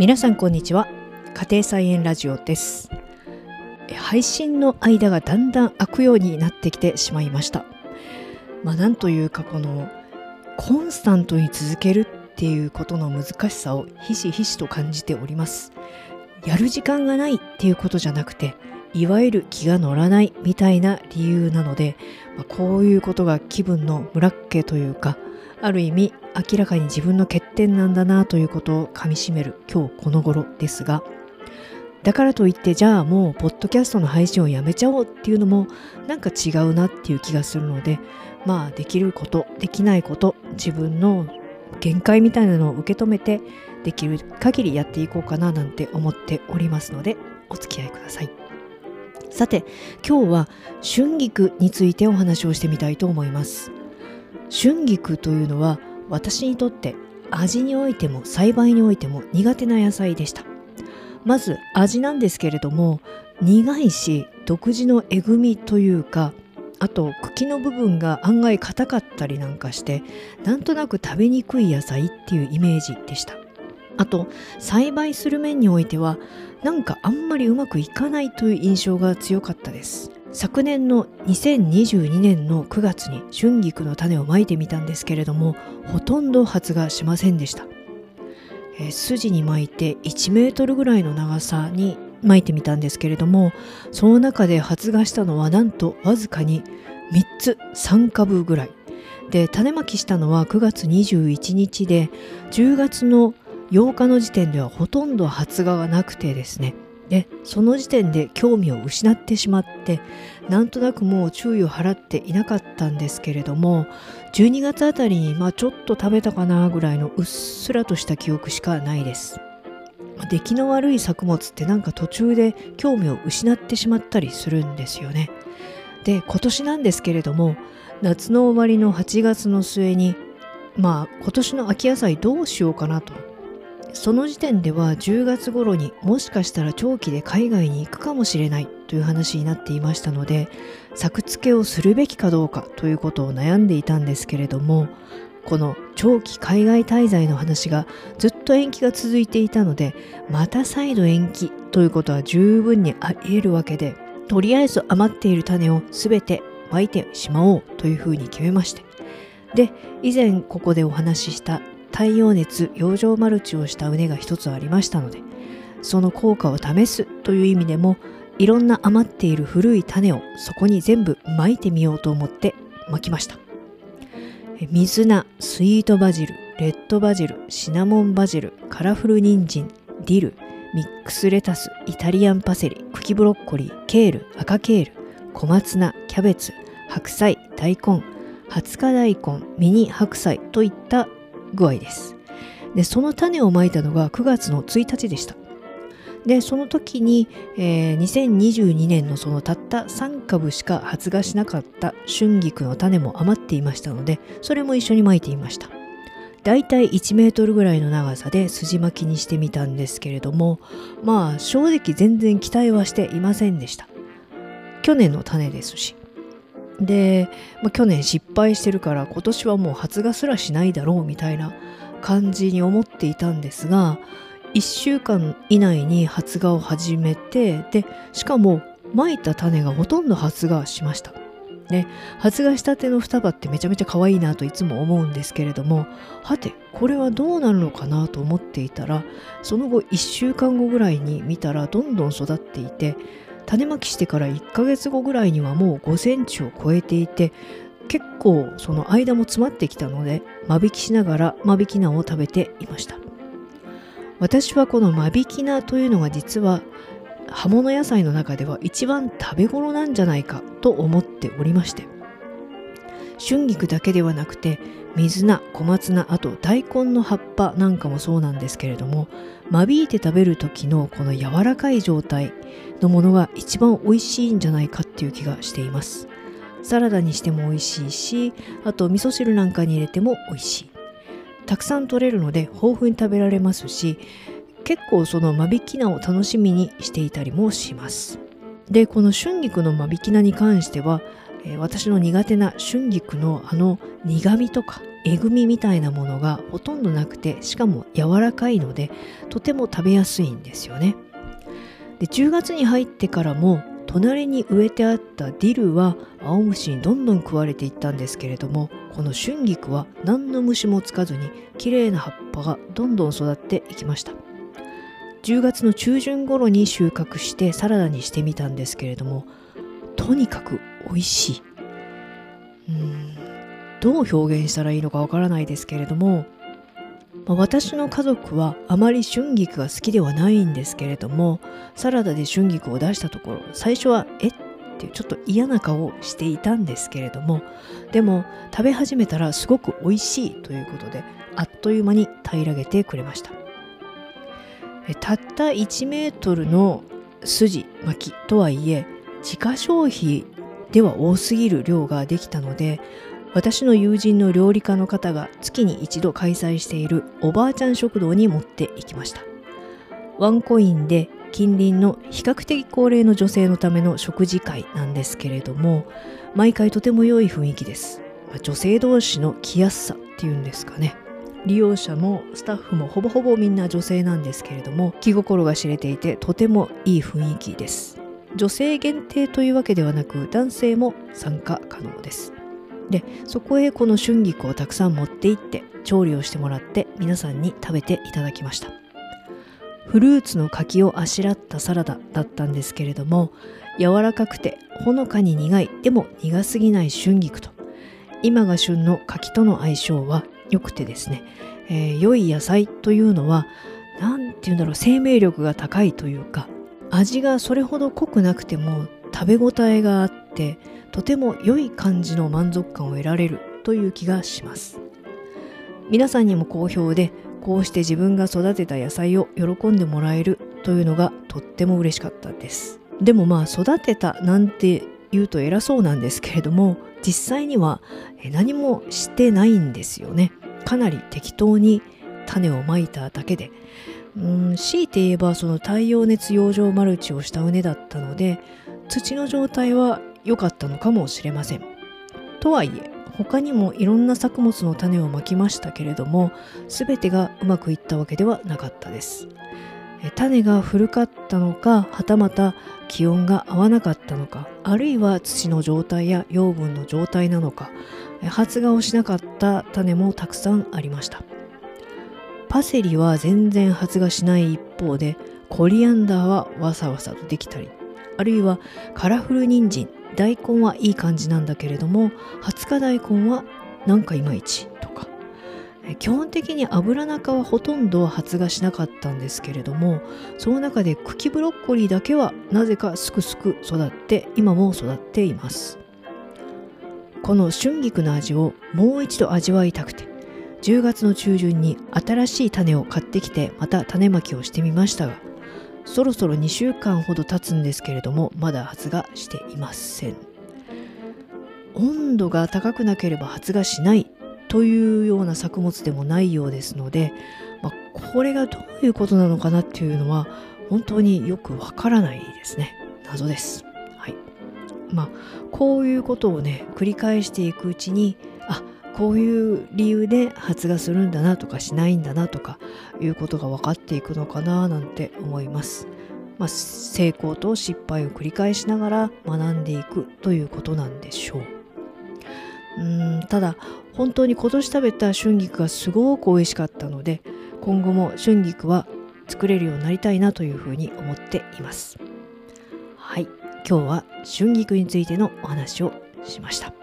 皆さんこんにちは。家庭菜園ラジオです。配信の間がだんだん開くようになってきてしまいました。まあなんというかこのコンスタントに続けるっていうことの難しさをひしひしと感じております。やる時間がないっていうことじゃなくていわゆる気が乗らないみたいな理由なので、まあ、こういうことが気分のムラッケというかある意味明らかに自分の欠点なんだなということをかみしめる今日この頃ですが。だからといってじゃあもうポッドキャストの配信をやめちゃおうっていうのもなんか違うなっていう気がするのでまあできることできないこと自分の限界みたいなのを受け止めてできる限りやっていこうかななんて思っておりますのでお付き合いください。さて今日は春菊についてお話をしてみたいと思います。春菊というのは私にとって味においても栽培においても苦手な野菜でした。まず味なんですけれども苦いし独自のえぐみというかあと茎の部分が案外硬かったりなんかしてなんとなく食べにくい野菜っていうイメージでした。あと栽培する面においてはなんかあんまりうまくいかないという印象が強かったです。昨年の2022年の9月に春菊の種をまいてみたんですけれどもほとんど発芽しませんでした、えー、筋に巻いて1メートルぐらいの長さに巻いてみたんですけれどもその中で発芽したのはなんとわずかに3つ3株ぐらい。で種まきしたのは9月21日で10月の8日の時点ではほとんど発芽がなくてですねでその時点で興味を失ってしまってなんとなくもう注意を払っていなかったんですけれども12月あたりにまあちょっと食べたかなぐらいのうっすらとした記憶しかないです。出来の悪い作物ってなんか途中で興味を失ってしまったりするんですよね。で今年なんですけれども夏の終わりの8月の末にまあ今年の秋野菜どうしようかなと。その時点では10月頃にもしかしたら長期で海外に行くかもしれないという話になっていましたので作付けをするべきかどうかということを悩んでいたんですけれどもこの長期海外滞在の話がずっと延期が続いていたのでまた再度延期ということは十分にあり得るわけでとりあえず余っている種を全てまいてしまおうというふうに決めましてで以前ここでお話しした太陽熱養生マルチをした畝が一つありましたのでその効果を試すという意味でもいろんな余っている古い種をそこに全部巻いてみようと思って巻きました。水菜スイートバジルレッドバジルシナモンバジルカラフル人参ディルミックスレタスイタリアンパセリ茎ブロッコリーケール赤ケール小松菜キャベツ白菜大根20日大根ミニ白菜といった具合です。でその種をまいたのが9月の1日でした。でその時に、えー、2022年のそのたった3株しか発芽しなかった春菊の種も余っていましたのでそれも一緒にまいていました。だいたい1メートルぐらいの長さで筋巻きにしてみたんですけれどもまあ正直全然期待はしていませんでした。去年の種ですし。で、まあ、去年失敗してるから今年はもう発芽すらしないだろうみたいな感じに思っていたんですが1週間以内に発芽を始めてでしかもまいた種がほとんど発芽しました。ね、発芽したての双葉ってめちゃめちゃ可愛いなといつも思うんですけれどもはてこれはどうなるのかなと思っていたらその後1週間後ぐらいに見たらどんどん育っていて種まきしてから1ヶ月後ぐらいにはもう5センチを超えていて結構その間も詰まってきたので間引きしながら間引き菜を食べていました。私はこの間引き菜というのが実は葉物野菜の中では一番食べ頃なんじゃないかと思っておりまして春菊だけではなくて水菜小松菜あと大根の葉っぱなんかもそうなんですけれども間引いて食べる時のこの柔らかい状態のものが一番美味しいんじゃないかっていう気がしています。サラダにしても美味しいしあと味噌汁なんかに入れても美味しい。たくさん取れるので豊富に食べられますし結構その間引き菜を楽しみにしていたりもします。でこの春菊の間引き菜に関しては、え、私の苦手な春菊のあの苦味とかえぐみみたいなものがほとんどなくてしかも柔らかいのでとても食べやすいんですよね。で10月に入ってからも隣に植えてあったディルは青虫にどんどん食われていったんですけれどもこの春菊は何の虫もつかずに綺麗な葉っぱがどんどん育っていきました。10月の中旬頃に収穫してサラダにしてみたんですけれどもとにかく美味しい。うん。どう表現したらいいのかわからないですけれども、まあ、私の家族はあまり春菊が好きではないんですけれどもサラダで春菊を出したところ最初はえってちょっと嫌な顔をしていたんですけれどもでも食べ始めたらすごく美味しいということであっという間に平らげてくれました。たった1メートルの筋巻きとはいえ自家消費では多すぎる量ができたので私の友人の料理家の方が月に一度開催しているおばあちゃん食堂に持っていきました。ワンコインで近隣の比較的高齢の女性のための食事会なんですけれども毎回とても良い雰囲気です。女性同士の来やすさっていうんですかね。利用者もスタッフもほぼほぼみんな女性なんですけれども気心が知れていてとてもいい雰囲気です。女性限定というわけではなく男性も参加可能です。でそこへこの春菊をたくさん持って行って調理をしてもらって皆さんに食べていただきました。フルーツの柿をあしらったサラダだったんですけれども柔らかくてほのかに苦いでも苦すぎない春菊と。今が旬の柿との相性は良くてですね、えー、良い野菜というのは何て言うんだろう生命力が高いというか味がそれほど濃くなくても食べ応えがあってとても良い感じの満足感を得られるという気がします。皆さんにも好評でこうして自分が育てた野菜を喜んでもらえるというのがとっても嬉しかったです。でもまあ育てたなんて言うと偉そうなんですけれども実際には何もしてないんですよね。かなり適当に種をまいただけでうん強いて言えばその太陽熱養生マルチをした畝だったので土の状態は良かったのかもしれません。とはいえ他にもいろんな作物の種をまきましたけれども全てがうまくいったわけではなかったです。種が古かったのかはたまた気温が合わなかったのかあるいは土の状態や養分の状態なのか発芽をしなかった種もたくさんありました。パセリは全然発芽しない一方でコリアンダーはわさわさとできたりあるいはカラフル人参大根はいい感じなんだけれども20日大根はなんかいまいちとか。基本的に油中はほとんど発芽しなかったんですけれどもその中で茎ブロッコリーだけはなぜかすくすく育って今も育っています。この春菊の味をもう一度味わいたくて10月の中旬に新しい種を買ってきてまた種まきをしてみましたがそろそろ2週間ほど経つんですけれどもまだ発芽していません。温度が高くなければ発芽しないというような作物でもないようですので、まあ、これがどういうことなのかなっていうのは本当によくわからないですね。謎です。はい。まあこういうことをね繰り返していくうちにこういう理由で発芽するんだなとかしないんだなとかいうことが分かっていくのかななんて思います。まあ、成功と失敗を繰り返しながら学んでいくということなんでしょう。うんただ本当に今年食べた春菊がすごく美味しかったので今後も春菊は作れるようになりたいなというふうに思っています。はい今日は春菊についてのお話をしました。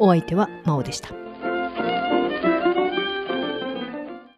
お相手は真央でした。